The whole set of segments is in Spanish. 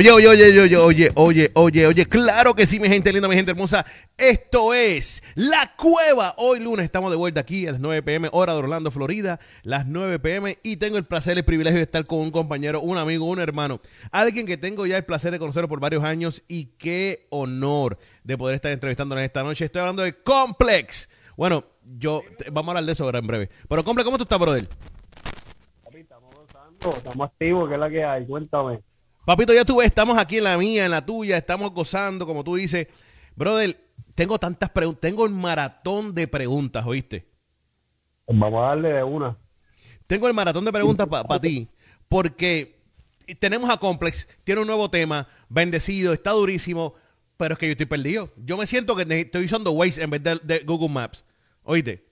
Oye, oye, oye, oye, oye, oye, oye, oye, claro que sí, mi gente linda, mi gente hermosa. Esto es La Cueva. Hoy lunes estamos de vuelta aquí a las 9 pm, hora de Orlando, Florida, las 9 pm. Y tengo el placer y el privilegio de estar con un compañero, un amigo, un hermano, alguien que tengo ya el placer de conocerlo por varios años y qué honor de poder estar entrevistándolo esta noche. Estoy hablando de Complex. Bueno, yo, vamos a hablar de eso ahora en breve. Pero, Complex, ¿cómo tú estás, brother? Estamos gozando, estamos activos, ¿qué es la que hay? Cuéntame. Papito, ya tú ves, estamos aquí en la mía, en la tuya, estamos gozando, como tú dices. Brother, tengo tantas preguntas, tengo el maratón de preguntas, ¿oíste? Vamos a darle de una. Tengo el maratón de preguntas para ti, porque tenemos a Complex, tiene un nuevo tema, bendecido, está durísimo, pero es que yo estoy perdido. Yo me siento que estoy usando Waze en vez de, de Google Maps, ¿oíste?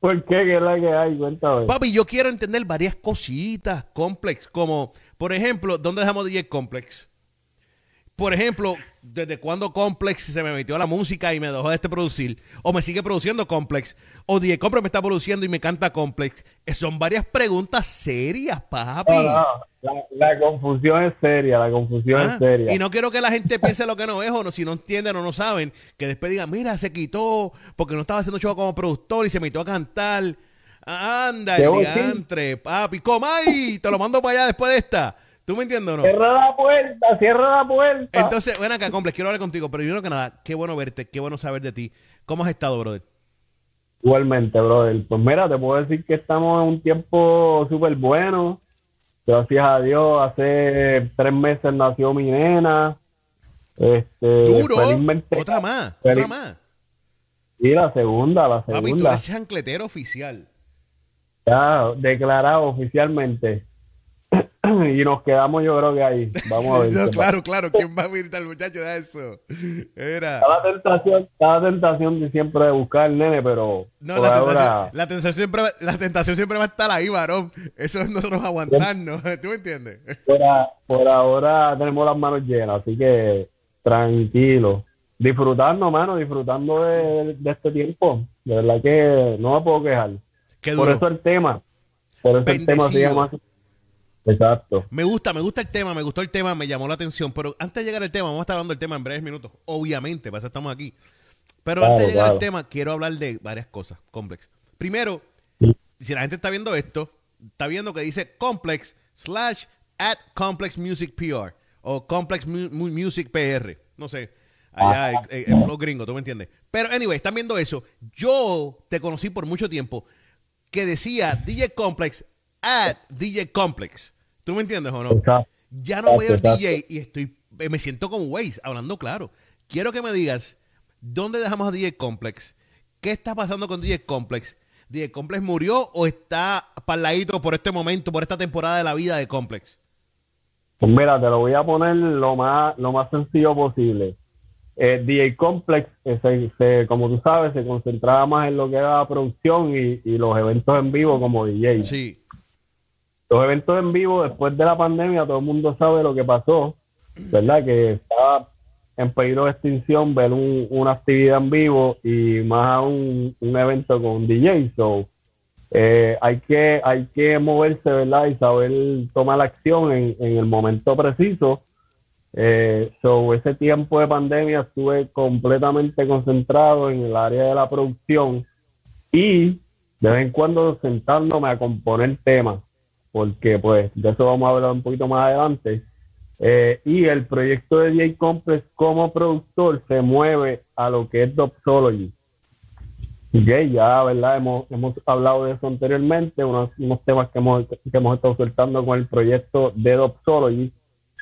¿Por qué? ¿Qué es la hay? Cuéntame. Papi, yo quiero entender varias cositas, Complex, como, por ejemplo, ¿dónde dejamos DJ Complex? Por ejemplo, ¿desde cuándo Complex se me metió a la música y me dejó de este producir? ¿O me sigue produciendo Complex? ¿O DJ Complex me está produciendo y me canta Complex? Eh, son varias preguntas serias, papi. No, no, La, la confusión es seria, la confusión Ah, es seria. Y no quiero que la gente piense lo que no es o no, si no entienden o no saben, que después digan, mira, se quitó porque no estaba haciendo show como productor y se metió a cantar. Anda, el diantre, papi, comay, te lo mando para allá después de esta. ¿Tú me entiendes o no? Cierra la puerta, cierra la puerta. Entonces, ven acá, Complex, quiero hablar contigo, pero primero que nada, qué bueno verte, qué bueno saber de ti. ¿Cómo has estado, brother? Igualmente, brother. Pues mira, te puedo decir que estamos en un tiempo súper bueno. Gracias a Dios, hace tres meses nació mi nena. Este, Duro, otra más, feliz- otra más. Y la segunda, la Papi, tú segunda. eres chancletero oficial. Ya declarado oficialmente. y nos quedamos, yo creo que ahí. Vamos a ver. No, claro, claro, ¿quién va a gritar al muchacho de eso? Era. Está la tentación, la tentación de siempre de buscar al nene, pero No, la ahora tentación, la, tentación siempre, va- la tentación siempre va a estar ahí, varón. Eso es nosotros aguantarnos. ¿Tú me entiendes? por, a- por ahora tenemos las manos llenas, así que tranquilo. Disfrutando, mano, disfrutando de, de este tiempo. De verdad que no me puedo quejar. Qué Por eso el tema. Por eso el tema se Bendecido. llama. Exacto. Me gusta, me gusta el tema, me gustó el tema, me llamó la atención. Pero antes de llegar al tema, vamos a estar hablando del tema en breves minutos. Obviamente, para eso estamos aquí. Pero Claro, antes de llegar al tema, quiero hablar de varias cosas. Complex. Primero, Sí. si la gente está viendo esto, está viendo que dice Complex slash at Complex Music PR o Complex Mu- Mu- Music PR. No sé, allá el, el- el flow gringo, ¿tú me entiendes? Pero, anyway, están viendo eso. Yo te conocí por mucho tiempo que decía DJ Complex at DJ Complex. ¿Tú me entiendes o no? Exacto. Ya no veo el DJ y estoy, eh, me siento como Waze, hablando claro. Quiero que me digas, ¿dónde dejamos a DJ Complex? ¿Qué está pasando con DJ Complex? ¿DJ Complex murió o está parladito por este momento, por esta temporada de la vida de Complex? Pues mira, te lo voy a poner lo más, lo más sencillo posible. Eh, DJ Complex, eh, se- se- como tú sabes, se concentraba más en lo que era la producción y, y los eventos en vivo como DJ. Sí, Los eventos en vivo después de la pandemia, todo el mundo sabe lo que pasó, ¿verdad? Que estaba en peligro de extinción ver un- una actividad en vivo y más aún un evento con DJ. So, eh, hay que hay que moverse, ¿verdad? Y saber tomar acción en, en el momento preciso. Eh, so, ese tiempo de pandemia estuve completamente concentrado en el área de la producción y de vez en cuando sentándome a componer temas, porque pues de eso vamos a hablar un poquito más adelante. Eh, y el proyecto de DJ Complex como productor se mueve a lo que es Doxology. Ok, ya, ¿verdad? Hemos, hemos hablado de eso anteriormente, unos, unos temas que hemos, que hemos estado soltando con el proyecto de Doxology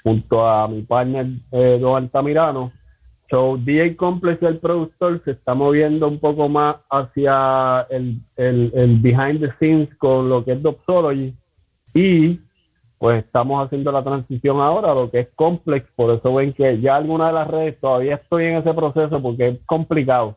junto a mi partner eh, Don Altamirano. So, DJ Complex, el productor, se está moviendo un poco más hacia el, el, el behind the scenes con lo que es Doxology y pues estamos haciendo la transición ahora lo que es Complex, por eso ven que ya alguna de las redes todavía estoy en ese proceso porque es complicado.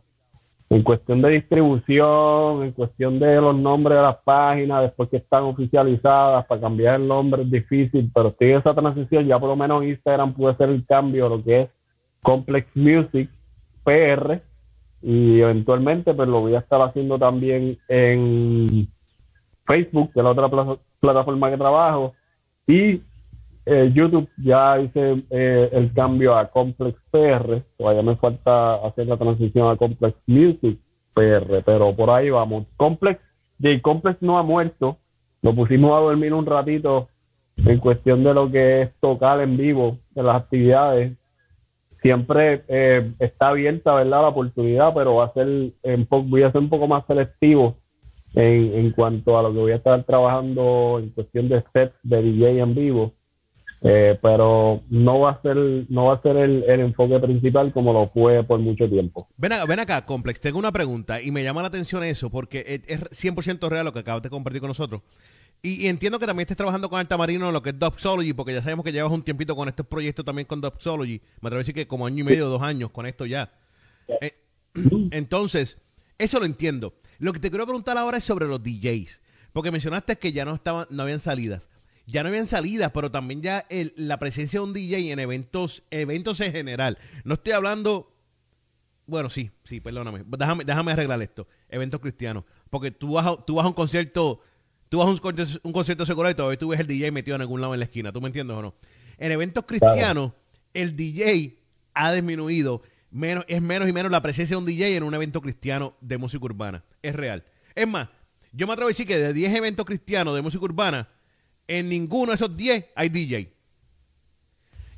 En cuestión de distribución, en cuestión de los nombres de las páginas, después que están oficializadas, para cambiar el nombre es difícil, pero estoy en esa transición, ya por lo menos Instagram puede hacer el cambio lo que es Complex Music PR y eventualmente pues lo voy a estar haciendo también en Facebook, que es la otra plataforma que trabajo, y eh, YouTube ya hice eh, el cambio a Complex PR, todavía me falta hacer la transición a Complex Music PR, pero por ahí vamos. Complex, J Complex no ha muerto, lo pusimos a dormir un ratito en cuestión de lo que es tocar en vivo, de las actividades. Siempre eh, está abierta, ¿verdad? La oportunidad, pero va a ser voy a ser un poco más selectivo en, cuanto a lo que voy a estar trabajando en cuestión de sets de DJ en vivo eh, pero no va a ser no va a ser el, enfoque principal como lo fue por mucho tiempo. Ven acá, ven acá, Complex, tengo una pregunta y me llama la atención eso porque es 100% real lo que acabas de compartir con nosotros. Y, entiendo que también estés trabajando con Altamarino en lo que es Doxology, porque ya sabemos que llevas un tiempito con estos proyectos también con Doxology. Me atrevo a decir que como año y medio, dos años con esto ya. Eh, entonces, eso lo entiendo. Lo que te quiero preguntar ahora es sobre los DJs, porque mencionaste que ya no estaban, no habían salidas. Ya no habían salidas, pero también ya la presencia de un DJ en eventos, eventos en general. No estoy hablando, bueno, sí, sí, perdóname, déjame, déjame arreglar esto, eventos cristianos, porque tú vas a, tú vas a un concierto, tú vas a un, un concierto secular y todavía tú ves el DJ metido en algún lado en la esquina, ¿tú me entiendes o no? En eventos cristianos, el DJ ha disminuido, menos, es menos y menos la presencia de un DJ en un evento cristiano de música urbana, es real. Es más, yo me atrevo a decir que de 10 eventos cristianos de música urbana, en ninguno de esos 10 hay DJ.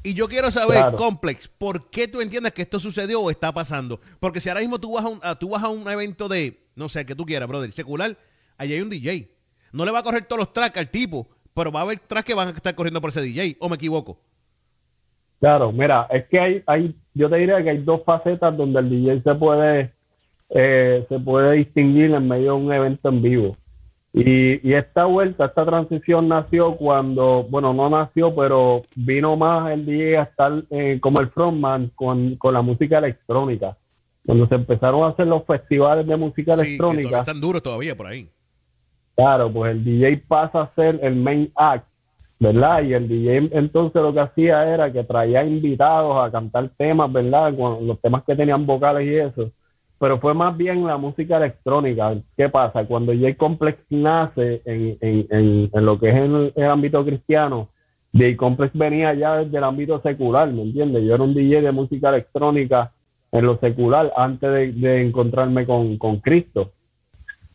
Y yo quiero saber, Complex, ¿por qué tú entiendes que esto sucedió o está pasando? Porque si ahora mismo tú vas a un, tú vas a un evento de, no sé, que tú quieras, brother, secular, allí hay un DJ. No le va a correr todos los tracks al tipo, pero va a haber tracks que van a estar corriendo por ese DJ, ¿o me equivoco? Claro, mira, es que hay, hay yo te diría que hay dos facetas donde el DJ se puede, eh, se puede distinguir en medio de un evento en vivo. Y, esta vuelta, esta transición nació cuando, bueno, no nació, pero vino más el día a estar eh, como el frontman con, la música electrónica. Cuando se empezaron a hacer los festivales de música electrónica. están duros todavía por ahí. Claro, pues el DJ pasa a ser el main act, ¿verdad? Y el DJ entonces lo que hacía era que traía invitados a cantar temas, ¿verdad? Con los temas que tenían vocales y eso pero fue más bien la música electrónica. ¿Qué pasa? Cuando J Complex nace en, en, en, lo que es en el, ámbito cristiano, J Complex venía ya desde el ámbito secular, ¿me entiendes? Yo era un DJ de música electrónica en lo secular antes de, encontrarme con, con, Cristo.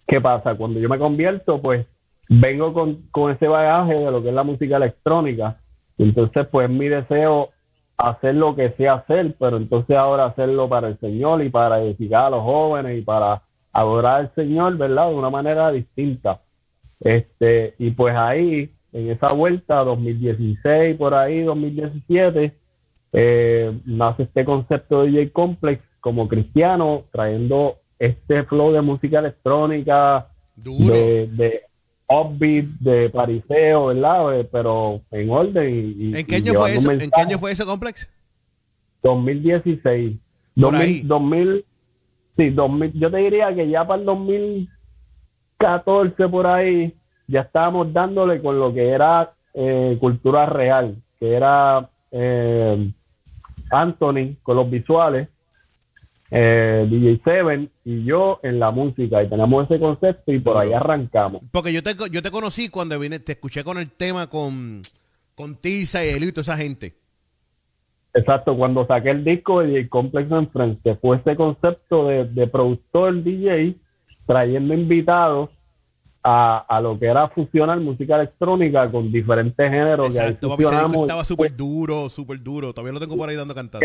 ¿Qué pasa? Cuando yo me convierto, pues vengo con, con ese bagaje de lo que es la música electrónica. Entonces, pues mi deseo hacer lo que sea hacer, pero entonces ahora hacerlo para el Señor y para edificar a los jóvenes y para adorar al Señor, ¿verdad? De una manera distinta. Este, y pues ahí, en esa vuelta, 2016, por ahí, 2017, eh, nace este concepto de J Complex como cristiano, trayendo este flow de música electrónica, de, upbeat, de pariseo, ¿verdad? Eh, pero en orden. Y, ¿En, qué año fue eso? ¿En qué año fue ese complex? 2016. 2000, sí, 2000, yo te diría que ya para el 2014 por ahí ya estábamos dándole con lo que era eh, cultura real, que era eh, Anthony con los visuales eh, DJ Seven y yo en la música y tenemos ese concepto y por ahí arrancamos. Porque yo te, yo te conocí cuando vine, te escuché con el tema con, con Tirsa y Elito, esa gente. Exacto, cuando saqué el disco de DJ Complex en Friends, que fue ese concepto de, de productor DJ trayendo invitados a, lo que era fusionar música electrónica con diferentes géneros. Exacto, que estaba súper duro, súper duro. Todavía lo tengo por ahí dando cantado.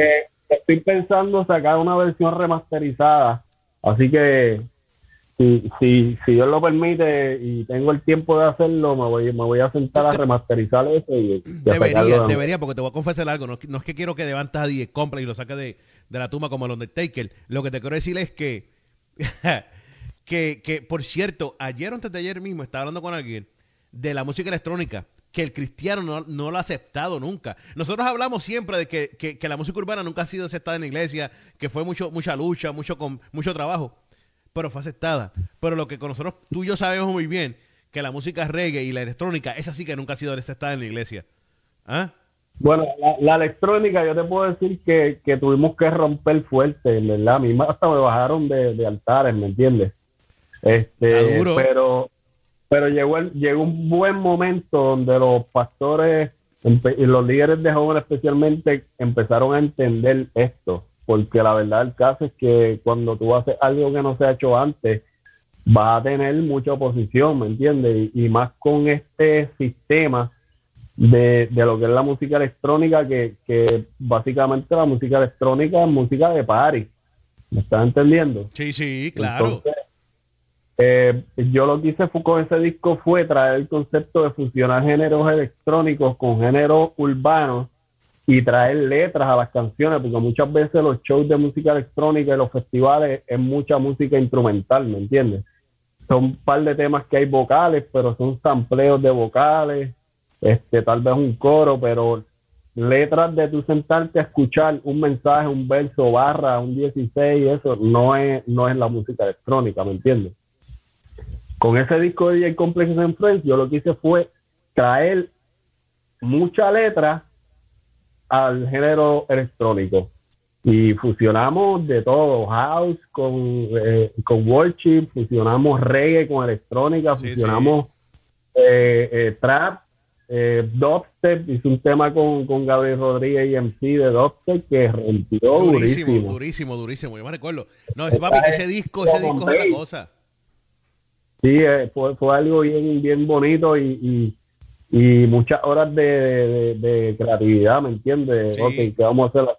Estoy pensando sacar una versión remasterizada. Así que si, si, si Dios lo permite y tengo el tiempo de hacerlo, me voy, me voy a sentar a remasterizar eso. Y, debería, debería, porque te voy a confesar algo. No, es que quiero que levantes a 10 compras y lo saques de, de la tumba como el Undertaker. Lo que te quiero decir es que que, que, por cierto, ayer antes de ayer mismo estaba hablando con alguien de la música electrónica, que el cristiano no, lo ha aceptado nunca. Nosotros hablamos siempre de que, que, la música urbana nunca ha sido aceptada en la iglesia, que fue mucho, mucha lucha, mucho, con, mucho trabajo, pero fue aceptada. Pero lo que con nosotros, tú y yo sabemos muy bien, que la música reggae y la electrónica, esa sí que nunca ha sido aceptada en la iglesia. ¿Ah? Bueno, la, electrónica, yo te puedo decir que, que tuvimos que romper fuerte, ¿verdad? A mí hasta me bajaron de, de altares, ¿me entiendes? Este, pero pero llegó, llegó un buen momento donde los pastores y los líderes de jóvenes especialmente empezaron a entender esto, porque la verdad del caso es que cuando tú haces algo que no se ha hecho antes, va a tener mucha oposición, ¿me entiendes? Y, más con este sistema de, lo que es la música electrónica, que, que básicamente la música electrónica es música de party. ¿Me estás entendiendo? Sí, sí, claro. Eh, yo lo que hice fue, con ese disco fue traer el concepto de fusionar géneros electrónicos con géneros urbanos y traer letras a las canciones, porque muchas veces los shows de música electrónica y los festivales es mucha música instrumental, ¿me entiendes? Son un par de temas que hay vocales, pero son sampleos de vocales, este, tal vez un coro, pero letras de tu sentarte a escuchar un mensaje, un verso, barra, un 16, eso no es, no es la música electrónica, ¿me entiendes? Con ese disco de DJ Complex en Friends, yo lo que hice fue traer mucha letra al género electrónico y fusionamos de todo, house con, eh, con worship, fusionamos reggae con electrónica, fusionamos eh, eh, trap, eh, dubstep, hice un tema con, con Gabriel Rodríguez y MC de dubstep que rompió durísimo. Durísimo, durísimo, durísimo. Yo me recuerdo. No, ese papi, ese disco, ese disco es otra cosa. Sí, eh, fue, fue, algo bien, bien bonito y, y, muchas horas de, de, creatividad, ¿me entiendes? Ok, ¿qué vamos a hacer?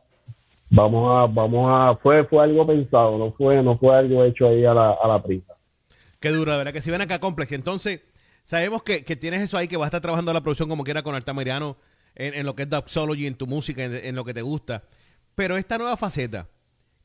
Vamos a, vamos a, fue, fue algo pensado, no fue, no fue algo hecho ahí a la, a la prisa. Qué duro, verdad que si ven acá Complex, entonces sabemos que, tienes eso ahí, que vas a estar trabajando la producción como quiera con Altamirano en, en lo que es Doxology, en tu música, en, en, lo que te gusta. Pero esta nueva faceta,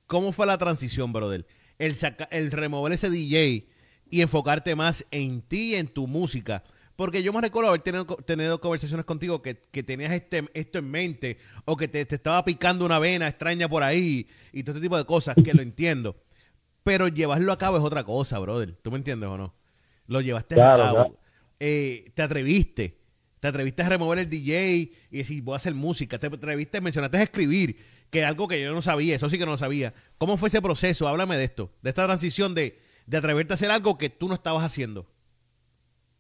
¿cómo fue la transición, brother? El, saca, el remover ese DJ y enfocarte más en ti, en tu música. Porque yo me recuerdo haber tenido, conversaciones contigo que, tenías este, esto en mente o que te, estaba picando una vena extraña por ahí y todo este tipo de cosas que lo entiendo. Pero llevarlo a cabo es otra cosa, brother. ¿Tú me entiendes o no? Lo llevaste a cabo. Eh, te atreviste. Te atreviste a remover el DJ y decir, voy a hacer música. Te atreviste, mencionaste a escribir, que es algo que yo no sabía. Eso sí que no lo sabía. ¿Cómo fue ese proceso? Háblame de esto, de esta transición de de atreverte a hacer algo que tú no estabas haciendo.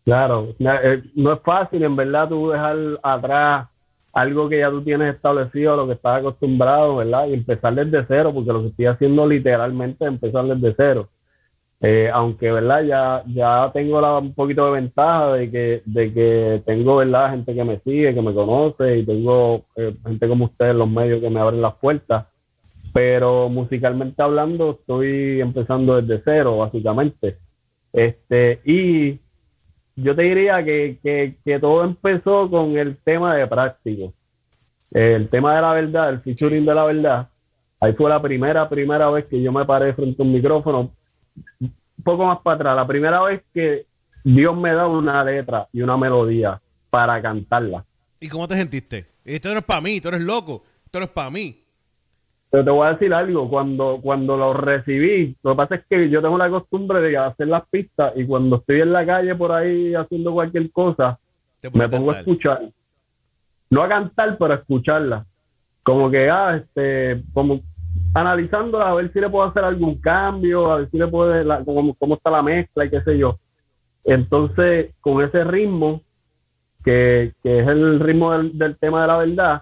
Claro, eh, no es fácil en verdad tú dejar atrás algo que ya tú tienes establecido, lo que estás acostumbrado, ¿verdad? Y empezar desde cero, porque lo que estoy haciendo literalmente es empezar desde cero. Eh, aunque, ¿verdad? Ya, ya tengo la, un poquito de ventaja de que, de que tengo, ¿verdad? Gente que me sigue, que me conoce y tengo eh, gente como ustedes los medios que me abren las puertas pero musicalmente hablando estoy empezando desde cero, básicamente. Este, y yo te diría que, que, todo empezó con el tema de práctico. El tema de la verdad, el featuring de la verdad. Ahí fue la primera, primera vez que yo me paré frente a un micrófono. Un poco más para atrás, la primera vez que Dios me da una letra y una melodía para cantarla. ¿Y cómo te sentiste? Esto no es para mí, tú eres loco, esto no es para mí. Pero te voy a decir algo, cuando, cuando lo recibí, lo que pasa es que yo tengo la costumbre de hacer las pistas y cuando estoy en la calle por ahí haciendo cualquier cosa, me pongo a escuchar. No a cantar, pero a escucharla. Como que, ah, este, como analizándola, a ver si le puedo hacer algún cambio, a ver si le puedo, la, cómo, cómo está la mezcla y qué sé yo. Entonces, con ese ritmo, que, que es el ritmo del, del tema de la verdad,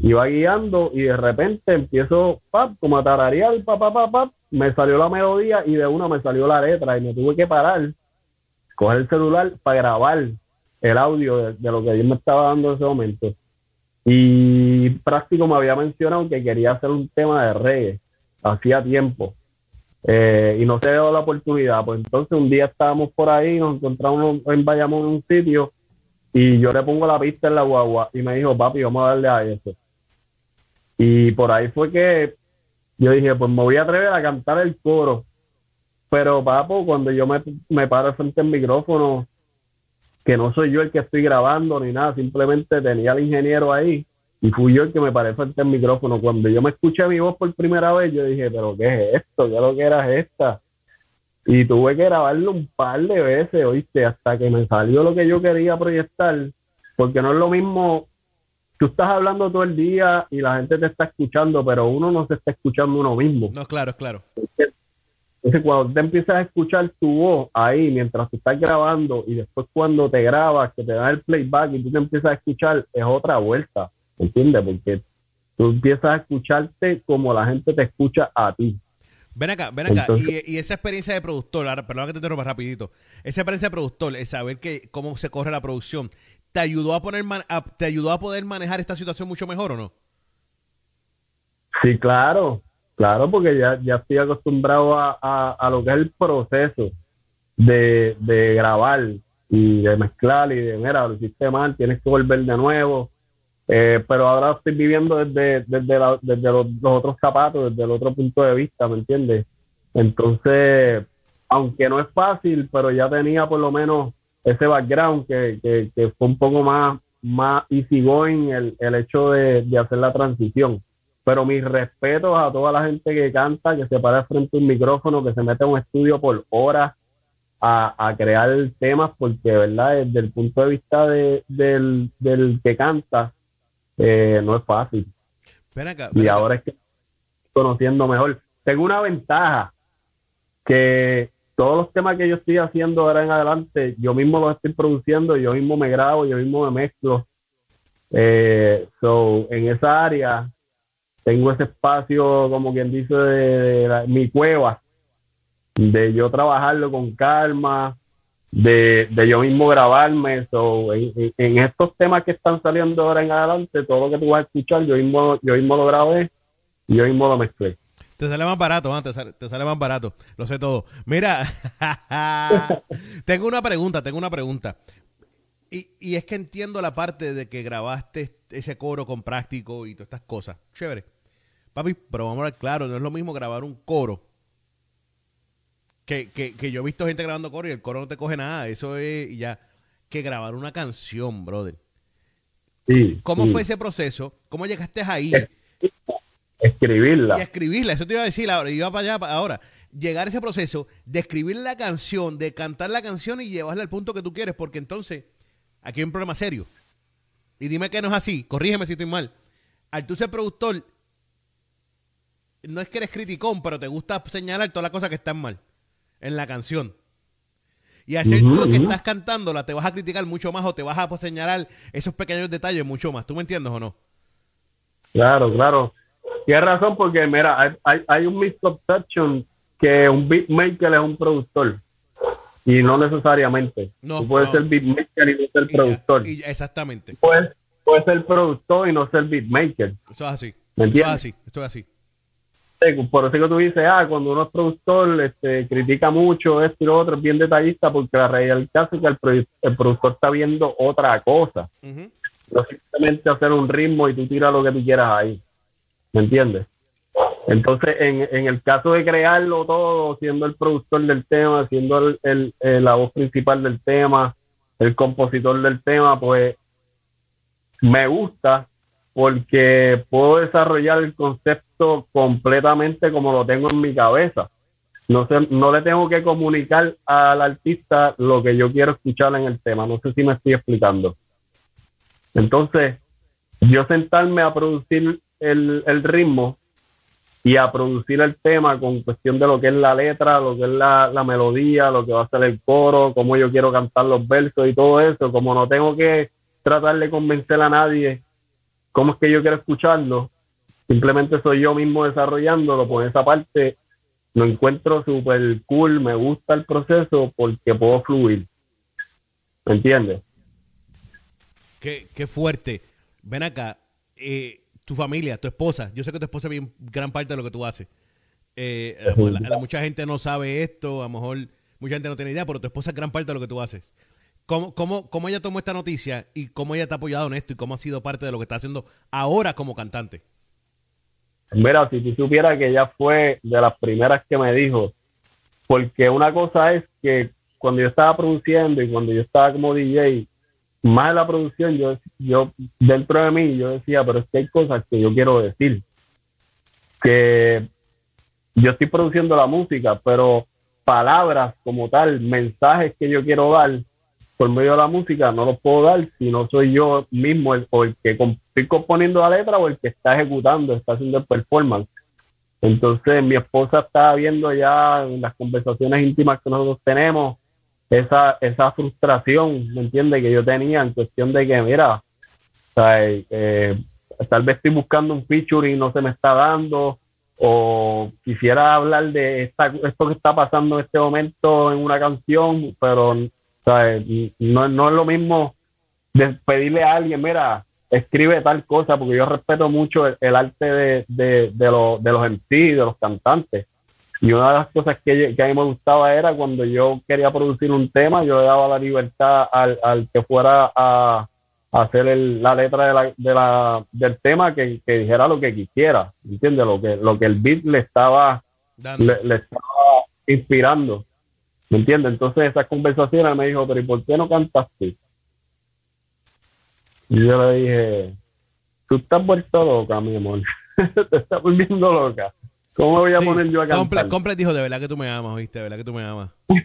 iba guiando y de repente empiezo como a tararear, pap, pap, pap, me salió la melodía y de una me salió la letra y me tuve que parar, coger el celular para grabar el audio de, lo que Dios me estaba dando en ese momento. Y práctico me había mencionado que quería hacer un tema de reggae, hacía tiempo. Eh, y no se dio la oportunidad. Pues entonces un día estábamos por ahí, nos encontramos en Bayamón en un sitio y yo le pongo la pista en la guagua y me dijo, papi, vamos a darle a eso. Y por ahí fue que yo dije, pues me voy a atrever a cantar el coro. Pero, papo, cuando yo me, me paro frente al micrófono, que no soy yo el que estoy grabando ni nada, simplemente tenía al ingeniero ahí y fui yo el que me paré frente al micrófono. Cuando yo me escuché mi voz por primera vez, yo dije, pero ¿qué es esto? ¿Qué es lo que era esta? Y tuve que grabarlo un par de veces, oíste, hasta que me salió lo que yo quería proyectar, porque no es lo mismo tú estás hablando todo el día y la gente te está escuchando, pero uno no se está escuchando uno mismo. No, claro, claro. Entonces, cuando te empiezas a escuchar tu voz ahí mientras tú estás grabando y después cuando te grabas, que te dan el playback y tú te empiezas a escuchar, es otra vuelta, ¿entiendes? Porque tú empiezas a escucharte como la gente te escucha a ti. Ven acá, ven acá. y, esa experiencia de productor, ahora, perdón que te interrumpa rapidito. Esa experiencia de productor, es saber que cómo se corre la producción, ¿te ayudó a poner te ayudó a poder manejar esta situación mucho mejor o no? Sí, claro, claro, porque ya, ya estoy acostumbrado a, a, lo que es el proceso de, de, grabar y de mezclar y de, mira, lo hiciste mal, tienes que volver de nuevo. Eh, pero ahora estoy viviendo desde, desde, los, otros zapatos, desde el otro punto de vista, ¿me entiendes? Entonces, aunque no es fácil, pero ya tenía por lo menos ese background que, que, fue un poco más, más easygoing el, el hecho de, de hacer la transición. Pero mis respetos a toda la gente que canta, que se para frente a un micrófono, que se mete a un estudio por horas a, a crear temas, porque, ¿verdad? Desde el punto de vista de, del, del que canta, eh, no es fácil. y ahora es que conociendo mejor. Tengo una ventaja que todos los temas que yo estoy haciendo ahora en adelante, yo mismo los estoy produciendo, yo mismo me grabo, yo mismo me mezclo. Eh, so, en esa área tengo ese espacio, como quien dice, de mi cueva, de yo trabajarlo con calma, de, de yo mismo grabarme. So, en, estos temas que están saliendo ahora en adelante, todo lo que tú vas a escuchar, yo mismo, yo mismo lo grabé y yo mismo lo mezclé. Te sale más barato, antes te, sale, más barato, lo sé todo. Mira, tengo una pregunta, tengo una pregunta. Y, y, es que entiendo la parte de que grabaste ese coro con práctico y todas estas cosas. Chévere. Papi, pero vamos a ver claro, no es lo mismo grabar un coro que, que, yo he visto gente grabando coro y el coro no te coge nada. Eso es ya. Que grabar una canción, brother. ¿Cómo fue ese proceso? ¿Cómo llegaste ahí? Escribirla. Y escribirla, eso te iba a decir ahora, iba para allá ahora. Llegar a ese proceso de escribir la canción, de cantar la canción y llevarla al punto que tú quieres, porque entonces aquí hay un problema serio. Y dime que no es así, corrígeme si estoy mal. Al tú ser productor, no es que eres criticón, pero te gusta señalar todas las cosas que están mal en la canción. Y hacer tú que estás cantándola, te vas a criticar mucho más o te vas a pues, señalar esos pequeños detalles mucho más. ¿Tú me entiendes o no? Claro, claro. Tienes razón porque, mira, hay, hay un misconception que un beatmaker es un productor. Y no necesariamente. No, tú puedes ser beatmaker y no ser productor. exactamente. Puedes, puedes ser productor y no ser beatmaker. Eso es así. ¿Me Eso es así. Esto es así por eso que tú dices, ah, cuando uno es productor, este, critica mucho esto y lo otro, es bien detallista, porque la realidad es que el, productor está viendo otra cosa. No simplemente hacer un ritmo y tú tiras lo que tú quieras ahí. ¿Me entiendes? Entonces, en, en el caso de crearlo todo, siendo el productor del tema, siendo el, la voz principal del tema, el compositor del tema, pues me gusta porque puedo desarrollar el concepto completamente como lo tengo en mi cabeza. No, le tengo que comunicar al artista lo que yo quiero escuchar en el tema. No sé si me estoy explicando. Entonces, yo sentarme a producir el, el ritmo y a producir el tema con cuestión de lo que es la letra, lo que es la, la, melodía, lo que va a ser el coro, cómo yo quiero cantar los versos y todo eso, como no tengo que tratar de convencer a nadie cómo es que yo quiero escucharlo, simplemente soy yo mismo desarrollándolo, por esa parte lo encuentro súper cool, me gusta el proceso porque puedo fluir. ¿Me entiendes? Qué, qué fuerte. Ven acá, eh, tu familia, tu esposa, yo sé que tu esposa ve gran parte de lo que tú haces. Eh, mucha gente no sabe esto, a lo mejor mucha gente no tiene idea, pero tu esposa es gran parte de lo que tú haces. ¿Cómo, cómo, cómo ella tomó esta noticia y cómo ella te ha apoyado en esto y cómo ha sido parte de lo que está haciendo ahora como cantante? Mira, si tú supieras que ella fue de las primeras que me dijo, porque una cosa es que cuando yo estaba produciendo y cuando yo estaba como DJ, más de la producción, yo, yo dentro de mí, yo decía, pero es que hay cosas que yo quiero decir. Que yo estoy produciendo la música, pero palabras como tal, mensajes que yo quiero dar, por medio de la música no lo puedo dar si no soy yo mismo el, o el que estoy componiendo la letra o el que está ejecutando, está haciendo el performance. Entonces mi esposa estaba viendo ya en las conversaciones íntimas que nosotros tenemos esa, esa frustración, ¿me entiendes? Que yo tenía en cuestión de que, mira, eh, tal vez estoy buscando un feature y no se me está dando, o quisiera hablar de esta, esto que está pasando en este momento en una canción, pero No, no es lo mismo de pedirle a alguien, mira, escribe tal cosa, porque yo respeto mucho el, arte de, de, de, de los MC, de los cantantes. Y una de las cosas que, que, a mí me gustaba era cuando yo quería producir un tema, yo le daba la libertad al, al que fuera a, hacer la letra de la, de la, del tema que, que, dijera lo que quisiera, ¿entiendes? Lo que, lo que el beat le estaba, le, estaba inspirando, ¿me entiendes? Entonces esas conversaciones me dijo, pero ¿y por qué no cantaste? Y yo le dije, tú estás vuelto loca, mi amor. Te estás volviendo loca. ¿Cómo me voy a poner yo a cantar? Comple, dijo, de verdad que tú me amas, ¿viste? De verdad que tú me amas.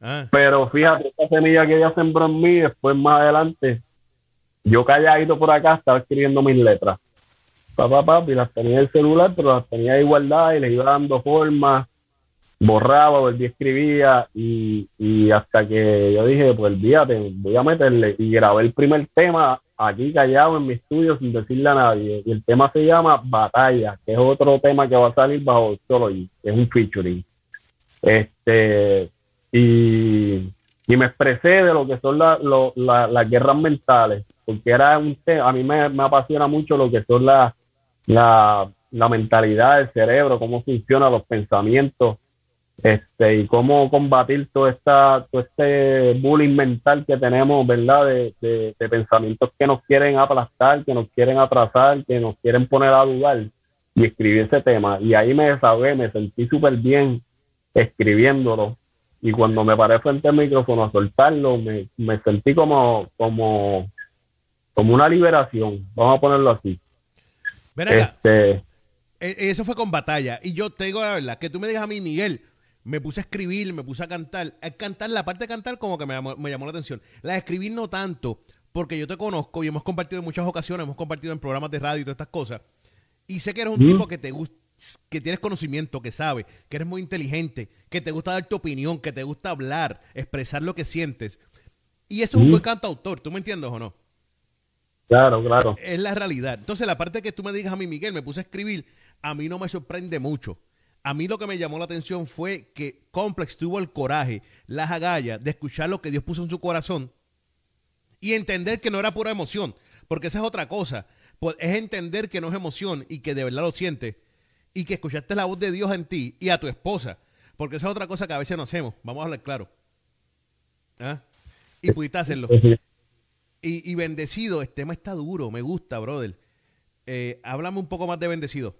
Ah. Pero fíjate, esa semilla que ella sembró en mí, después más adelante, yo calladito por acá estaba escribiendo mis letras. Papá, papi, las tenía en el celular, pero las tenía de igualdad y les iba dando forma borraba, volví escribía y, y hasta que yo dije, pues olvídate, voy a meterle y grabé el primer tema aquí callado en mi estudio sin decirle a nadie. Y el tema se llama Batalla, que es otro tema que va a salir bajo solo y es un featuring. Este, y, y me expresé de lo que son las guerras mentales, porque era un tema, a mí me, me apasiona mucho lo que son la, la, la mentalidad del cerebro, cómo funcionan los pensamientos este y cómo combatir todo esta todo este bullying mental que tenemos verdad de, de, pensamientos que nos quieren aplastar que nos quieren atrasar que nos quieren poner a dudar y escribí ese tema. Y ahí me desahogué me sentí súper bien escribiéndolo. Y cuando me paré frente al micrófono a soltarlo me, me sentí como como como una liberación vamos a ponerlo así. Este, e, eso fue con batalla. Y yo te digo la verdad que tú me digas a mí Miguel me puse a escribir, me puse a cantar. A cantar, la parte de cantar como que me llamó, me llamó la atención. La de escribir no tanto, porque yo te conozco y hemos compartido en muchas ocasiones, hemos compartido en programas de radio y todas estas cosas. Y sé que eres un tipo que te gusta, que tienes conocimiento, que sabe, que eres muy inteligente, que te gusta dar tu opinión, que te gusta hablar, expresar lo que sientes. Y eso es un buen cantautor, ¿tú me entiendes o no? Claro, claro. Es la realidad. Entonces, la parte que tú me digas a mí, Miguel, me puse a escribir, a mí no me sorprende mucho a mí lo que me llamó la atención fue que Complex tuvo el coraje, las agallas de escuchar lo que Dios puso en su corazón y entender que no era pura emoción, porque esa es otra cosa. Pues es entender que no es emoción y que de verdad lo sientes y que escuchaste la voz de Dios en ti y a tu esposa, porque esa es otra cosa que a veces no hacemos. Vamos a hablar claro. ¿Ah? Y pudiste hacerlo. Y, bendecido, este tema está duro, me gusta, brother. Eh, háblame un poco más de bendecido.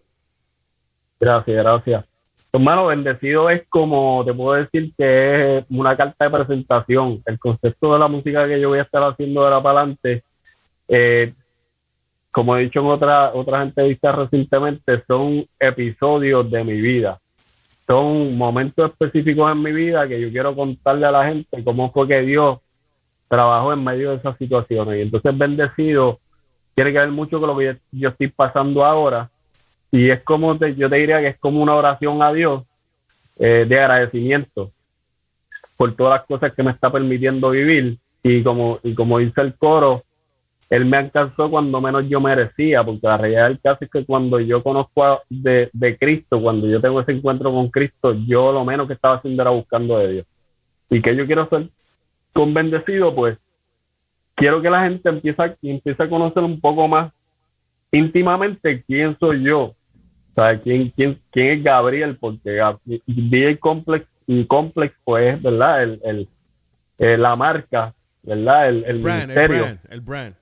Gracias, gracias. Hermano, bendecido es como, te puedo decir que es una carta de presentación. El concepto de la música que yo voy a estar haciendo de ahora para adelante, eh, como he dicho en otra, otras entrevistas recientemente, son episodios de mi vida. Son momentos específicos en mi vida que yo quiero contarle a la gente cómo fue que Dios trabajó en medio de esas situaciones. Y entonces bendecido tiene que ver mucho con lo que yo estoy pasando ahora y es como, yo te diría que es como una oración a Dios eh, de agradecimiento por todas las cosas que me está permitiendo vivir. Y como, y como dice el coro, Él me alcanzó cuando menos yo merecía, porque la realidad del caso es que cuando yo conozco de, de Cristo, cuando yo tengo ese encuentro con Cristo, yo lo menos que estaba haciendo era buscando de Dios. Y que yo quiero ser con bendecido, pues quiero que la gente empiece a, empiece a conocer un poco más íntimamente quién soy yo, ¿Quién, quién, quién es Gabriel? Porque DJ Complex y Complex, pues, ¿verdad? El, el, eh, la marca, ¿verdad? El, el ministerio. El brand,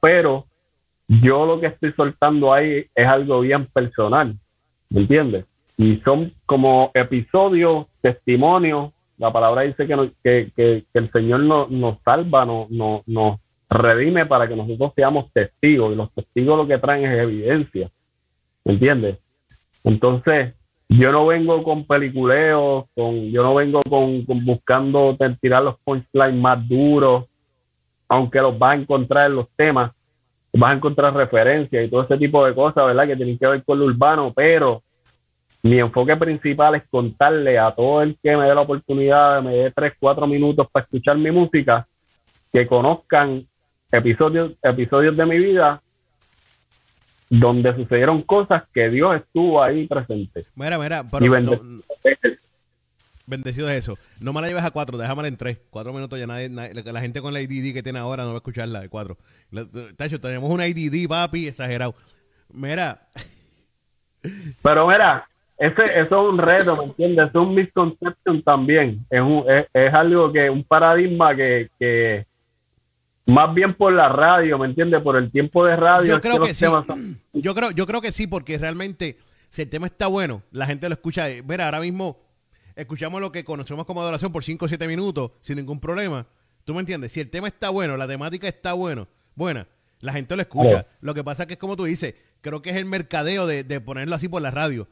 Pero yo lo que estoy soltando ahí es algo bien personal, ¿me entiendes? Y son como episodios, testimonios. La palabra dice que, que, que, el Señor nos, nos salva, nos, nos, nos redime para que nosotros seamos testigos. Y los testigos lo que traen es evidencia. ¿Me entiendes? Entonces, yo no vengo con peliculeos, con, yo no vengo con, buscando tirar los punchlines más duros, aunque los vas a encontrar en los temas, vas a encontrar referencias y todo ese tipo de cosas, ¿verdad? Que tienen que ver con lo urbano, pero mi enfoque principal es contarle a todo el que me dé la oportunidad, me dé tres, cuatro minutos para escuchar mi música, que conozcan episodios, episodios de mi vida donde sucedieron cosas que Dios estuvo ahí presente. Mira, mira, Y pero bendecido de eso. No me la lleves a cuatro, déjamela en tres. Cuatro minutos ya nadie, nadie- la, gente con la IDD que tiene ahora no va a escucharla de cuatro. Tacho, tenemos una IDD, papi, exagerado. Mira, Pero mira, ese, eso es un reto, ¿me entiendes? Es un misconception también. Es, un, es, es algo que, un paradigma que, que más bien por la radio, ¿me entiendes? Por el tiempo de radio. yo creo que sí. son- Yo creo, yo creo que sí, porque realmente, si el tema está bueno, la gente lo escucha. Mira, ahora mismo escuchamos lo que conocemos como adoración por 5 o 7 minutos sin ningún problema. ¿Tú me entiendes? Si el tema está bueno, la temática está bueno, buena, la gente lo escucha. Lo que pasa es que es como tú dices, creo que es el mercadeo de, de ponerlo así por la radio.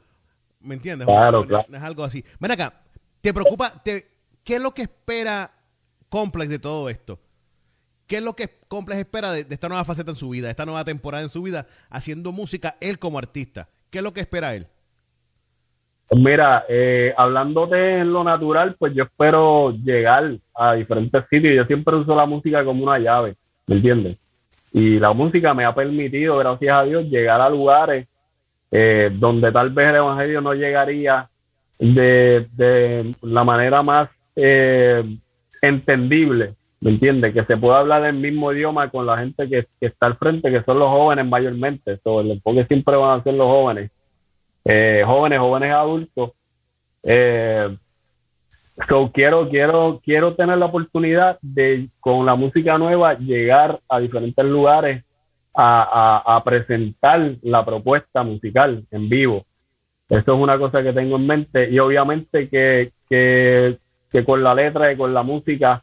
¿Me entiendes? Claro, claro. es algo así. Ven acá, ¿te preocupa? Te, ¿Qué es lo que espera Complex de todo esto? ¿Qué es lo que Complex espera de, esta nueva faceta en su vida, de esta nueva temporada en su vida, haciendo música él como artista? ¿Qué es lo que espera él? Mira, eh, hablándote en lo natural, pues yo espero llegar a diferentes sitios. Yo siempre uso la música como una llave, ¿me entiendes? Y la música me ha permitido, gracias a Dios, llegar a lugares eh, donde tal vez el Evangelio no llegaría de, de la manera más eh, entendible, ¿me entiendes? Que se pueda hablar el mismo idioma con la gente que, que está al frente, que son los jóvenes mayormente. So, el siempre van a ser los jóvenes eh, jóvenes, jóvenes adultos. Eh, so quiero, quiero, quiero tener la oportunidad de con la música nueva llegar a diferentes lugares a, a- presentar la propuesta musical en vivo. Eso es una cosa que tengo en mente y obviamente que, que, que con la letra y con la música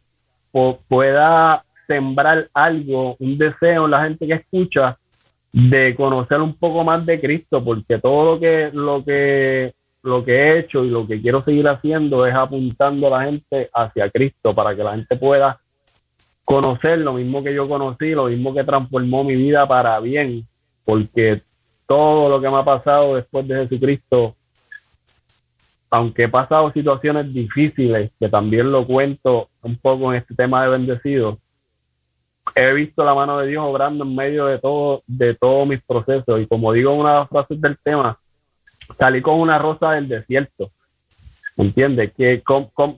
pueda sembrar algo, un deseo en la gente que escucha de conocer un poco más de Cristo, porque todo lo que, lo que, lo que he hecho y lo que quiero seguir haciendo es apuntando a la gente hacia Cristo para que la gente pueda conocer lo mismo que yo conocí, lo mismo que transformó mi vida para bien, porque todo lo que me ha pasado después de Jesucristo, aunque he pasado situaciones difíciles, que también lo cuento un poco en este tema de bendecido, he visto la mano de Dios obrando en medio de todo, de todos mis procesos. Y como digo una de las frases del tema, salí con una rosa del desierto. ¿Me entiendes? Que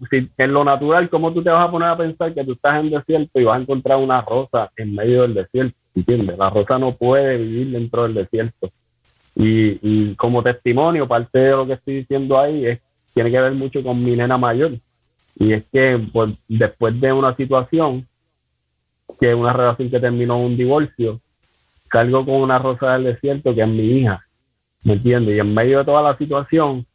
si en lo natural, ¿cómo tú te vas a poner a pensar que tú estás en desierto y vas a encontrar una rosa en medio del desierto? ¿Entiendes? La rosa no puede vivir dentro del desierto. Y, y como testimonio, parte de lo que estoy diciendo ahí es tiene que ver mucho con mi nena mayor. Y es que pues, después de una situación, que es una relación que terminó un divorcio, cargo con una rosa del desierto que es mi hija, ¿me entiendes? Y en medio de toda la situación,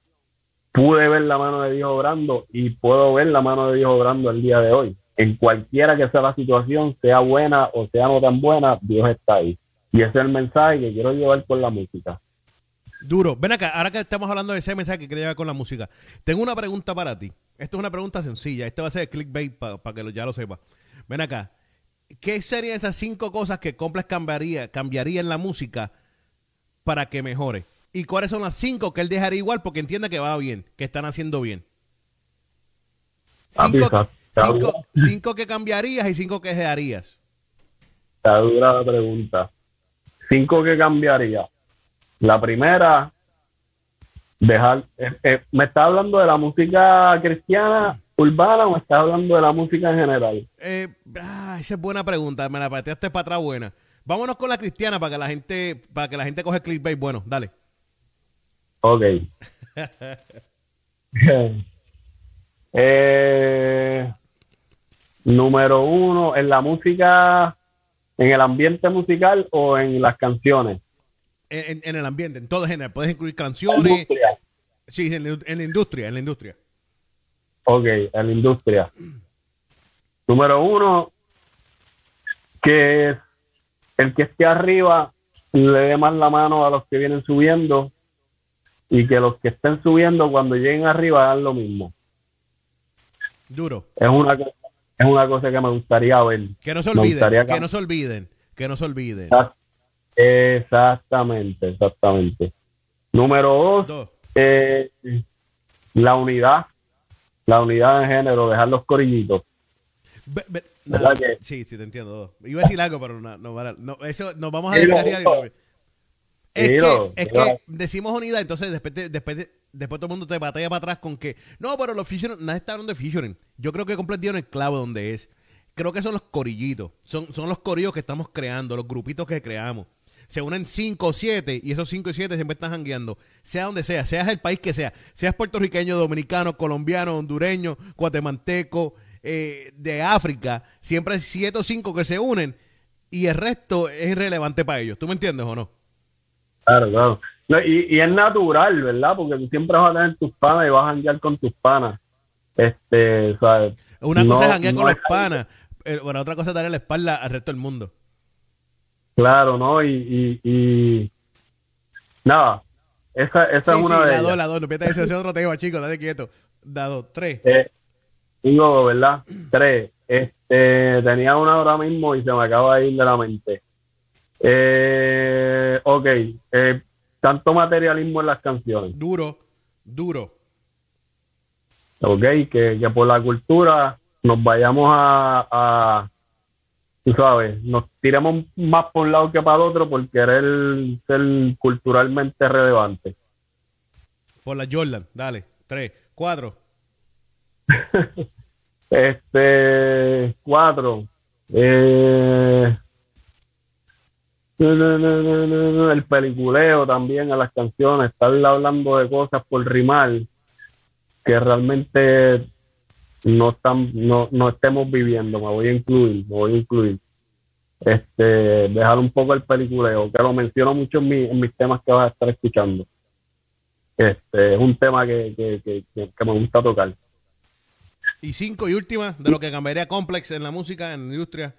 pude ver la mano de Dios obrando y puedo ver la mano de Dios obrando el día de hoy. En cualquiera que sea la situación, sea buena o sea no tan buena, Dios está ahí. Y ese es el mensaje que quiero llevar por la música. Duro. Ven acá, ahora que estamos hablando de ese mensaje que quería ver con la música, tengo una pregunta para ti. Esto es una pregunta sencilla. Este va a ser el clickbait para que lo- ya lo sepa. Ven acá. ¿Qué serían esas cinco cosas que Complex cambiaría, cambiaría en la música para que mejore? ¿Y cuáles son las cinco que él dejaría igual porque entiende que va bien, que están haciendo bien? Cinco que cambiarías y cinco que dejarías. Está dura la pregunta. Cinco que cambiaría. La primera, dejar. eh, eh, ¿Me está hablando de la música cristiana urbana o me está hablando de la música en general? Eh, ah, esa es buena pregunta. Me la pateaste para atrás buena. Vámonos con la cristiana para que la gente, para que la gente coge clickbait. Bueno, dale. Ok. Eh, número uno, en la música, en el ambiente musical o en las canciones. En, el ambiente, en todo género. Puedes incluir canciones. Sí, en, la- en la industria, en la industria. Ok, en la industria. Número uno, que el que esté arriba le dé más la mano a los que vienen subiendo y que los que estén subiendo cuando lleguen arriba hagan lo mismo. Duro. Es una, es una cosa que me gustaría ver. Que no se olviden. Que no se olviden. Que no se olviden. Exactamente, exactamente. Número dos, Dos. eh, la unidad, la unidad de género, dejar los corillitos. Ve- ve- ¿Verdad nada, que- Sí, sí, te entiendo. Iba a decir algo, pero no, no, no, eso nos vamos a no- Es, que, es que decimos unidad, entonces después, te- después, te- después todo el mundo te batalla para atrás con que no, pero los featuring, nadie está hablando de featuring. Yo creo que completo en el clavo donde es. Creo que son los corillitos, son, son los corillos que estamos creando, los grupitos que creamos. Se unen cinco o siete y esos cinco y siete siempre están jangueando, sea donde sea, seas el país que sea, seas puertorriqueño, dominicano, colombiano, hondureño, guatemalteco, eh, de África, siempre hay siete o cinco que se unen y el resto es irrelevante para ellos. ¿Tú me entiendes o no? Claro, claro. No, y, y es natural, ¿verdad? Porque tú siempre vas a tener tus panas y vas a janguear con tus panas. Este, ¿sabes? Una No- cosa es janguear no con los panas, eh, bueno, otra cosa es darle la espalda al resto del mundo. Claro, ¿no? Y, y, y- nada, esa, esa sí, es una sí, de la ellas. dos, la dos, no ese es otro tema, chicos, date quieto. Dado, tres. Eh, digo, ¿verdad? Tres. Este, tenía una ahora mismo y se me acaba de ir de la mente. Eh, ok, eh, tanto materialismo en las canciones, Duro, duro. ok, que, que por la cultura nos vayamos a, a, tú sabes, nos tiramos más por un lado que para el otro por querer ser culturalmente relevante. Por la Jordan, dale. Tres, cuatro. Este, cuatro. Eh, el peliculeo también a las canciones, estar hablando de cosas por rimar que realmente no están, no, no estemos viviendo, me voy a incluir, me voy a incluir. Este, dejar un poco el peliculeo, que lo menciono mucho en, mi- en mis temas que vas a estar escuchando. Este, es un tema que, que, que, que- que me gusta tocar. Y cinco y última, de lo que cambiaría Complex en la música, en la industria.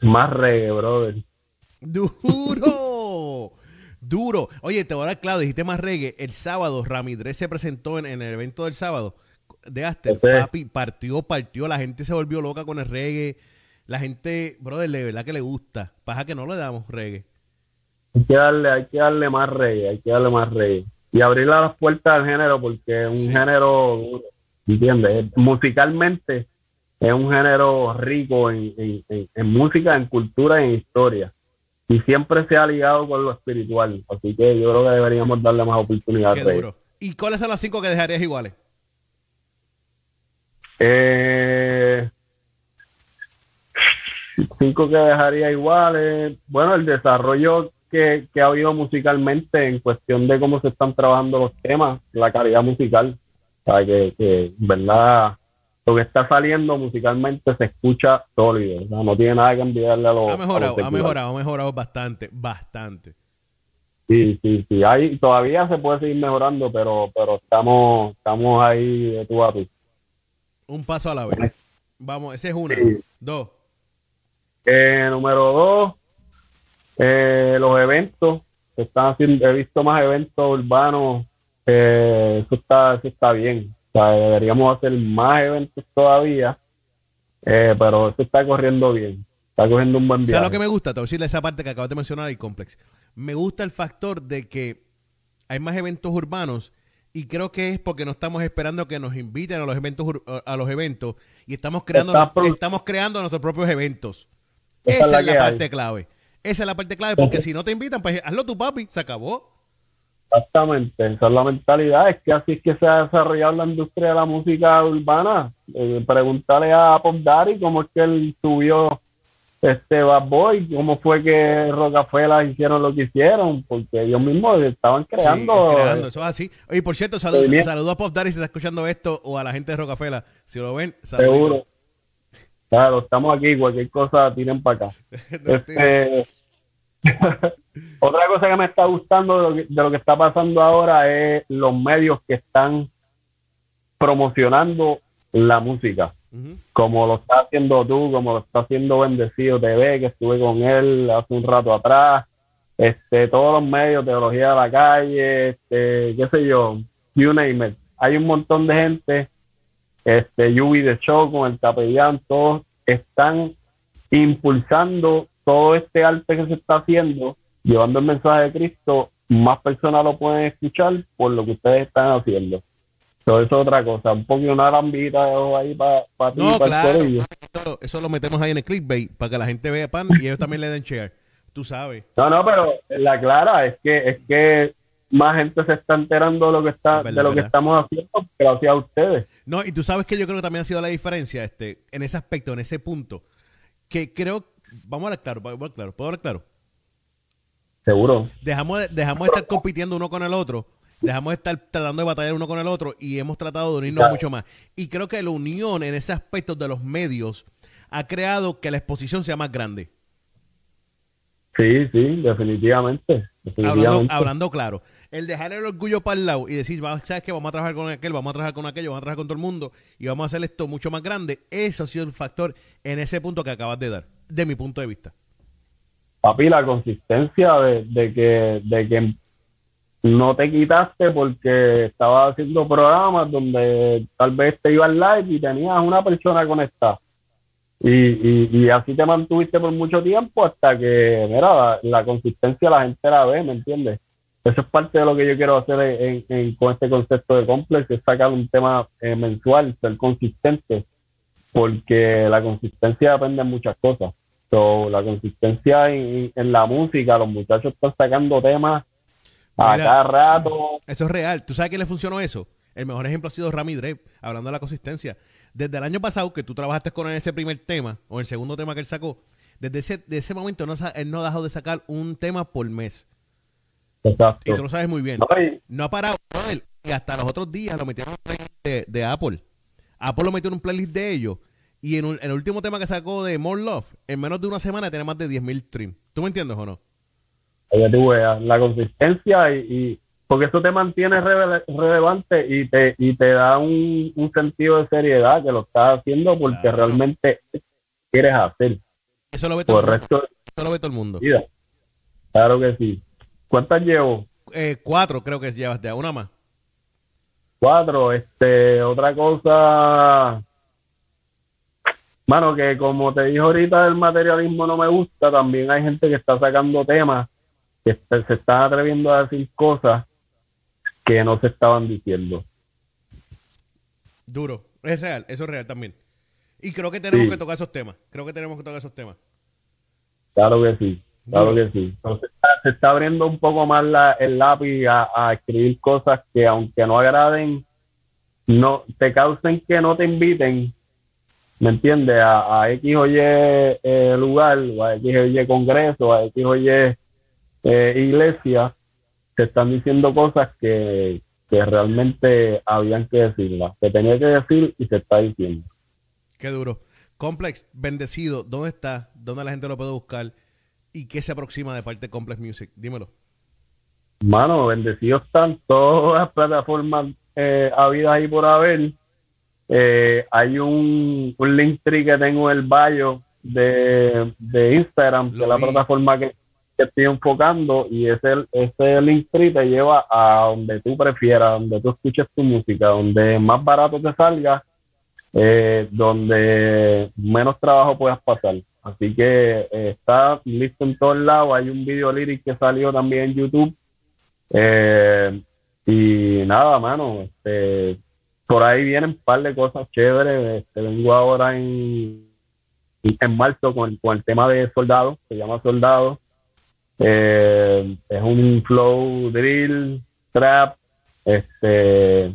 Más reggae, brother. Duro. Duro. Oye, te voy a dar claro, dijiste más reggae. El sábado, Ramírez se presentó en, en el evento del sábado de Aster. Papi, partió, partió. La gente se volvió loca con el reggae. La gente, brother, de verdad que le gusta. Pasa que no le damos reggae. Hay que darle, hay que darle más reggae, hay que darle más reggae. Y abrirle las puertas al género porque es un Sí. género, duro, ¿entiendes? Musicalmente es un género rico en, en- en- en música, en cultura y en historia. Y siempre se ha ligado con lo espiritual. Así que yo creo que deberíamos darle más oportunidad Qué al reggae. duro. ¿Y cuáles son las cinco que dejarías iguales? Eh, cinco que dejaría iguales. Bueno, el desarrollo que, que ha habido musicalmente en cuestión de cómo se están trabajando los temas, la calidad musical. O sea, que, que verdad lo que está saliendo musicalmente se escucha sólido. O sea, no tiene nada que enviarle a los. Ha a mejorado, los ha mejorado, ha mejorado bastante, bastante. Sí, sí, sí. Hay, todavía se puede seguir mejorando, pero pero estamos estamos ahí de tú a tú. Un paso a la vez. Vamos, ese es. Sí. Dos. Eh, número dos, eh, los eventos. Están haciendo, he visto más eventos urbanos. eh, eso está, eso está bien. O sea, deberíamos hacer más eventos todavía. pero eso está corriendo bien. Está cogiendo un buen ¿Sabes viaje. lo que me gusta? Te voy a decir esa parte que acabas de mencionar y complex. Me gusta el factor de que hay más eventos urbanos y creo que es porque no estamos esperando que nos inviten a los eventos a los eventos y estamos creando estamos creando nuestros propios eventos. Esa Esa, es la parte hay. clave. Esa es la parte clave porque si no te invitan, pues hazlo tu papi, se acabó. Exactamente, esa es la mentalidad, es que así es que se ha desarrollado la industria de la música urbana. Eh, pregúntale a Pop Daddy cómo es que él subió este Bad Boy, cómo fue que Rockefeller hicieron lo que hicieron, porque ellos mismos estaban creando. Sí, creando, eso es así. Oye, por cierto, saludos saludos a Pop Daddy si está escuchando esto o a la gente de Rocafela. Si lo ven, saludos. seguro. Claro, estamos aquí, cualquier cosa tiren para acá. Este, otra cosa que me está gustando de lo que, de lo que está pasando ahora es los medios que están promocionando la música, Como lo está haciendo tú, como lo está haciendo Bendecido TV, que estuve con él hace un rato atrás, este, todos los medios, Teología de la Calle, este, qué sé yo, you name it. Hay un montón de gente, este, Yubi de Show con el capellán, todos están impulsando todo este arte que se está haciendo, llevando el mensaje de Cristo más personas lo pueden escuchar por lo que ustedes están haciendo. Eso es otra cosa, un poquito una lambita ahí para ti, No, para claro. el corillo. Eso, eso lo metemos ahí en el clickbait para que la gente vea pan y ellos también le den share. Tú sabes. No, no, pero la clara es que es que más gente se está enterando de lo que está Es verdad, de lo que verdad. estamos haciendo gracias a ustedes. No, y tú sabes que yo creo que también ha sido la diferencia este, en ese aspecto, en ese punto. Que creo, vamos a hablar claro, vamos a hablar claro, ¿puedo hablar claro? Seguro. Dejamos de, dejamos de estar compitiendo uno con el otro, dejamos de estar tratando de batallar uno con el otro y hemos tratado de unirnos Claro. mucho más. Y creo que la unión en ese aspecto de los medios ha creado que la exposición sea más grande. Sí, sí, definitivamente. Hablando, definitivamente. hablando claro. El dejar el orgullo para el lado y decir, "Va, ¿sabes qué? Vamos a trabajar con aquel, vamos a trabajar con aquello, vamos a trabajar con todo el mundo y vamos a hacer esto mucho más grande. Eso ha sido el factor en ese punto que acabas de dar, de mi punto de vista. Papi, la consistencia de, de que de que no te quitaste porque estabas haciendo programas donde tal vez te iba al live y tenías una persona conectada. Y, y, así te mantuviste por mucho tiempo hasta que, mira, la, la consistencia la gente la ve, ¿me entiendes? Eso es parte de lo que yo quiero hacer en, en- con este concepto de complex, es sacar un tema eh, mensual, ser consistente, porque la consistencia depende de muchas cosas. So, la consistencia en, en la música, los muchachos están sacando temas a Mira. cada rato. Eso es real. ¿Tú sabes quién le funcionó eso? El mejor ejemplo ha sido Rami Dre, hablando de la consistencia. Desde el año pasado, que tú trabajaste con él en ese primer tema, o el segundo tema que él sacó, desde ese, de ese momento no, él no ha dejado de sacar un tema por mes. Exacto. Y tú lo sabes muy bien. No, ha parado. brother. Y hasta los otros días lo metieron en un playlist de, de Apple. Apple lo metió en un playlist de ellos. Y en, un- en el último tema que sacó de More Love, en menos de una semana tiene más de 10.000 streams. ¿Tú me entiendes o no? Para que tú veas la consistencia y, y- porque eso te mantiene rele- relevante y te y te da un, un sentido de seriedad que lo estás haciendo porque Claro. realmente quieres hacer Eso lo ve todo, el mundo. Eso lo ve todo el mundo. vida. Claro que sí. ¿Cuántas llevo? Eh, cuatro creo que llevas ya, una más. Cuatro. Este, otra cosa, mano, que como te dije ahorita, el materialismo no me gusta. También hay gente que está sacando temas que se están atreviendo a decir cosas que no se estaban diciendo. Duro. Es real, eso es real también. Y creo que tenemos Sí. que tocar esos temas. Creo que tenemos que tocar esos temas. Claro que sí, claro Duro. que sí. Entonces, se está abriendo un poco más la- el lápiz a, a escribir cosas que aunque no agraden, no te causen que no te inviten, ¿me entiendes? A, a X o Y eh, lugar, o a X o Y congreso, a X o Y eh, iglesia, se están diciendo cosas que, que realmente habían que decirlas, se tenía que decir y se está diciendo. Qué duro. Complex, bendecido. ¿Dónde está? ¿Dónde la gente lo puede buscar? ¿Y qué se aproxima de parte de Complex Music? Dímelo. Mano, bendecidos están todas las plataformas eh, habidas ahí por haber. Eh, hay un, un link tree que tengo en el bio de, de Instagram, que Lo es la plataforma que, que estoy enfocando, y ese, ese link tree te lleva a donde tú prefieras, donde tú escuches tu música, donde más barato te salga, eh, donde menos trabajo puedas pasar. Así que eh, está listo en todos lados. Hay un video lyric que salió también en YouTube. Eh, y nada, mano, este, por ahí vienen un par de cosas chéveres. Este, vengo ahora en, en marzo con, con el tema de Soldado, se llama Soldado. Eh, es un flow drill, trap. Este,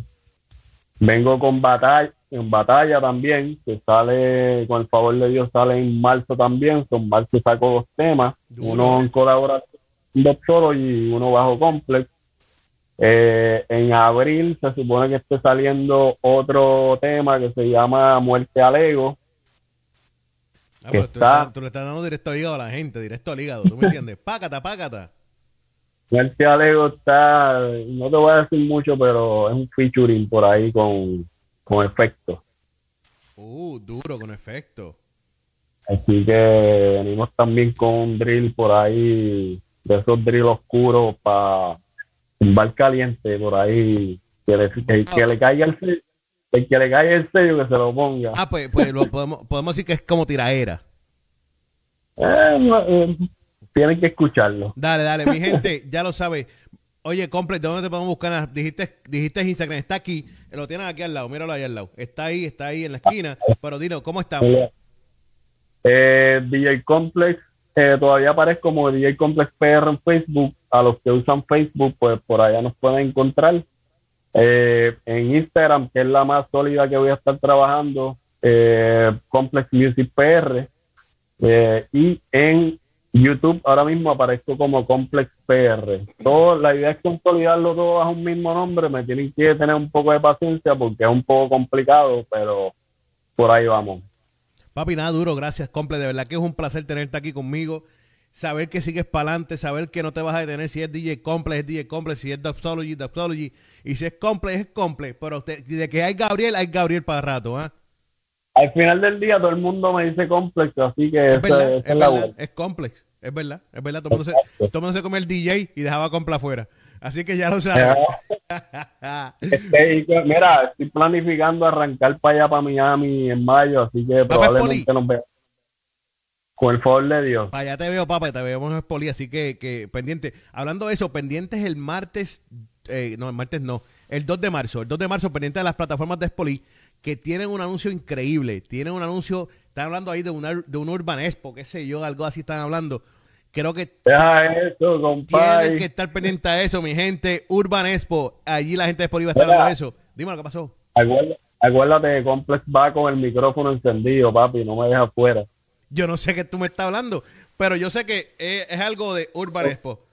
vengo con batalla, en batalla también, que sale, con el favor de Dios, sale en marzo también. Son marzo saco dos temas, uno en colaboración de solo y uno bajo complex. Eh, en abril se supone que esté saliendo otro tema que se llama Muerte al Ego. Ah, pero tú, Está- tú le estás dando directo al hígado a la gente, directo al hígado. ¿Tú me entiendes? pácata, pácata. Muerte al Ego está, no te voy a decir mucho, pero es un featuring por ahí con, con efectos. Uh, duro, con efecto. Así que venimos también con un drill por ahí, de esos drill oscuros para un bar caliente por ahí, que le, que, que le caiga el el que le caiga el sello que se lo ponga. Ah, pues, pues lo podemos, podemos decir que es como tiraera. Eh, no, eh, tienen que escucharlo. Dale, dale, mi gente, ya lo sabe. Oye, Complex, ¿de dónde te podemos buscar? Dijiste, dijiste Instagram, está aquí, lo tienes aquí al lado, míralo ahí al lado. Está ahí, está ahí en la esquina. Pero dilo, ¿cómo estamos? Eh, DJ Complex, eh, todavía aparece como DJ Complex PR en Facebook. A los que usan Facebook, pues por allá nos pueden encontrar. Eh, en Instagram, que es la más sólida que voy a estar trabajando, eh, Complex Music PR. y en YouTube ahora mismo aparezco como Complex PR. Todo, la idea es consolidarlo todo bajo un mismo nombre. Me tienen que tener un poco de paciencia porque es un poco complicado, pero por ahí vamos. Papi, nada duro, gracias, Complex. De verdad que es un placer tenerte aquí conmigo. Saber que sigues para adelante, saber que no te vas a detener. Si es DJ Complex, es DJ Complex. Si es Doxology, Doxology. Y si es Complex, es Complex. Pero de que hay Gabriel, hay Gabriel para rato, ¿ah? al final del día todo el mundo me dice complex, así que es, verdad, es, verdad, es complex, es verdad, es verdad, todo el mundo, se, todo mundo se come el DJ y dejaba compla afuera. Así que ya lo sabes. este, mira, estoy planificando arrancar para allá, para Miami en mayo, así que probablemente nos veamos. Con el favor de Dios. Para allá te veo, papá, te vemos en Poli, así que, que pendiente. Hablando de eso, pendientes el martes, eh, no, el martes no, el 2 de marzo, el 2 de marzo, pendiente de las plataformas de Spoli que tienen un anuncio increíble. Tienen un anuncio, están hablando ahí de, una, de un Urban Expo, qué sé yo, algo así están hablando. Creo que eso, tienen que estar pendientes a eso, mi gente. Urban Expo, allí la gente de Expo iba a estar hablando de eso. Dime lo que pasó. Acuérdate, Complex va con el micrófono encendido, papi, no me deja afuera. Yo no sé qué tú me estás hablando, pero yo sé que es, algo de Urban oh. Expo.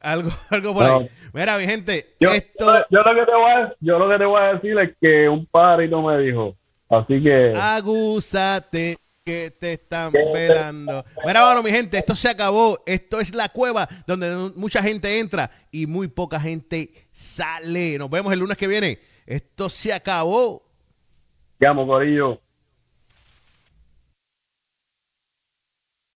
Algo, algo por ahí. Mira, mi gente, yo, esto... Yo, lo que te voy a, yo lo que te voy a decir es que un parito me dijo. Así que... Agúzate que te están velando. Mira, bueno, mi gente, esto se acabó. Esto es la cueva donde mucha gente entra y muy poca gente sale. Nos vemos el lunes que viene. Esto se acabó. Llamo, Corillo.